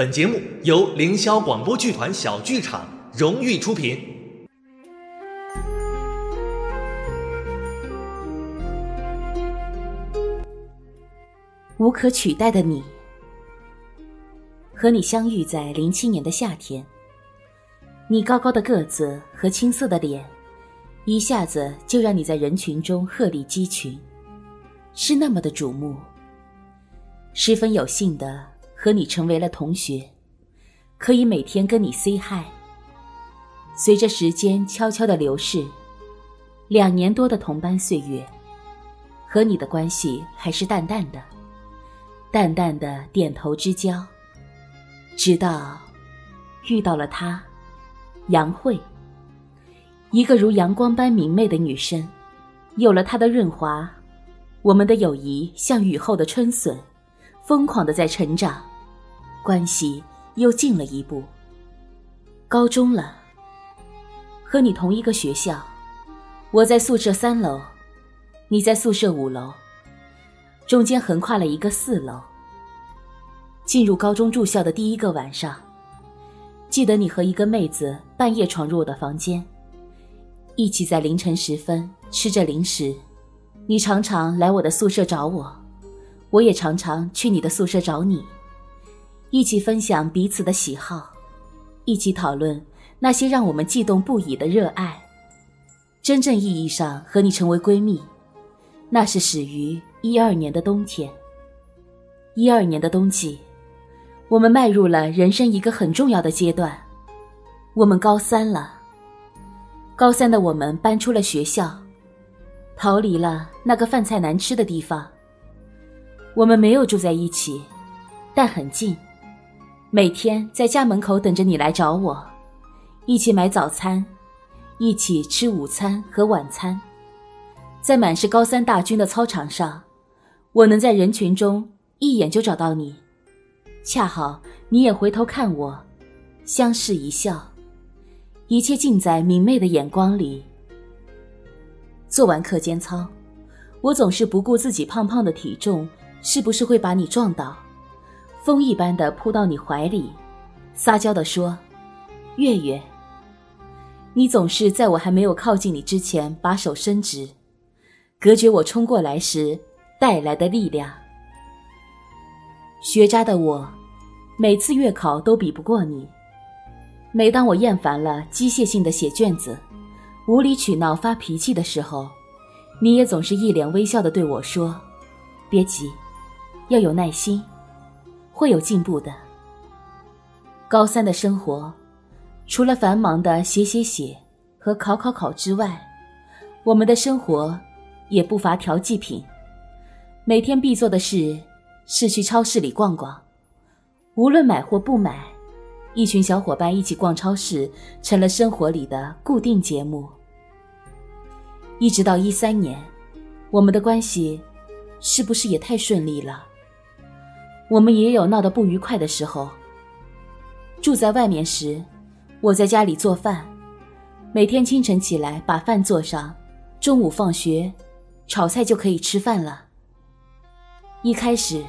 本节目由凌霄广播剧团小剧场荣誉出品。无可取代的你，和你相遇在零七年的夏天。你高高的个子和青涩的脸，一下子就让你在人群中鹤立鸡群，是那么的瞩目。十分有幸的和你成为了同学，可以每天跟你 say hi。随着时间悄悄的流逝，两年多的同班岁月，和你的关系还是淡淡的，淡淡的点头之交。直到遇到了他，杨慧，一个如阳光般明媚的女生，有了她的润滑，我们的友谊像雨后的春笋。疯狂的在成长，关系又近了一步。高中了，和你同一个学校，我在宿舍三楼，你在宿舍五楼，中间横跨了一个四楼。进入高中住校的第一个晚上，记得你和一个妹子半夜闯入我的房间，一起在凌晨时分吃着零食，你常常来我的宿舍找我。我也常常去你的宿舍找你，一起分享彼此的喜好，一起讨论那些让我们悸动不已的热爱。真正意义上和你成为闺蜜，那是始于一二年的冬天。一二年的冬季，我们迈入了人生一个很重要的阶段，我们高三了。高三的我们搬出了学校，逃离了那个饭菜难吃的地方。我们没有住在一起，但很近，每天在家门口等着你来找我，一起买早餐，一起吃午餐和晚餐。在满是高三大军的操场上，我能在人群中一眼就找到你，恰好你也回头看我，相视一笑，一切尽在明媚的眼光里。做完课间操，我总是不顾自己胖胖的体重。是不是会把你撞倒？风一般的扑到你怀里，撒娇的说：“月月。”你总是在我还没有靠近你之前，把手伸直，隔绝我冲过来时带来的力量。学渣的我，每次月考都比不过你。每当我厌烦了机械性的写卷子，无理取闹发脾气的时候，你也总是一脸微笑的对我说：“别急。”要有耐心，会有进步的。高三的生活，除了繁忙的写写写和考考考之外，我们的生活也不乏调剂品。每天必做的事是去超市里逛逛，无论买或不买，一群小伙伴一起逛超市成了生活里的固定节目。一直到一三年，我们的关系是不是也太顺利了？我们也有闹得不愉快的时候。住在外面时，我在家里做饭，每天清晨起来把饭做上，中午放学，炒菜就可以吃饭了。一开始，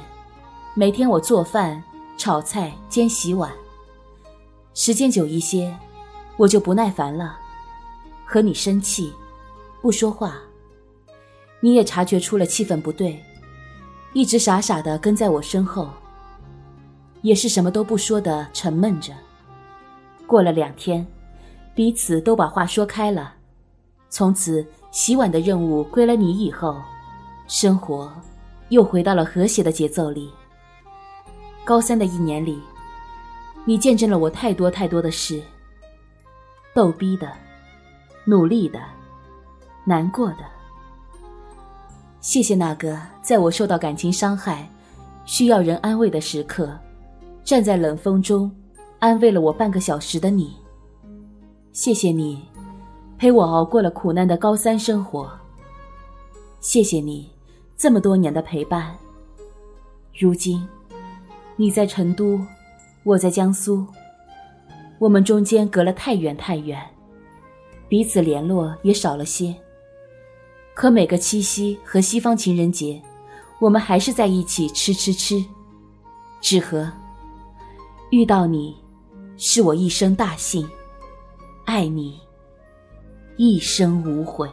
每天我做饭、炒菜兼洗碗，时间久一些，我就不耐烦了，和你生气，不说话。你也察觉出了气氛不对。一直傻傻的跟在我身后，也是什么都不说的沉闷着。过了两天，彼此都把话说开了，从此洗碗的任务归了你以后，生活又回到了和谐的节奏里。高三的一年里，你见证了我太多太多的事：逗逼的、努力的、难过的。谢谢那个在我受到感情伤害、需要人安慰的时刻，站在冷风中安慰了我半个小时的你。谢谢你陪我熬过了苦难的高三生活。谢谢你这么多年的陪伴。如今，你在成都，我在江苏，我们中间隔了太远太远，彼此联络也少了些。可每个七夕和西方情人节，我们还是在一起吃吃吃。纸盒，遇到你，是我一生大幸。爱你，一生无悔。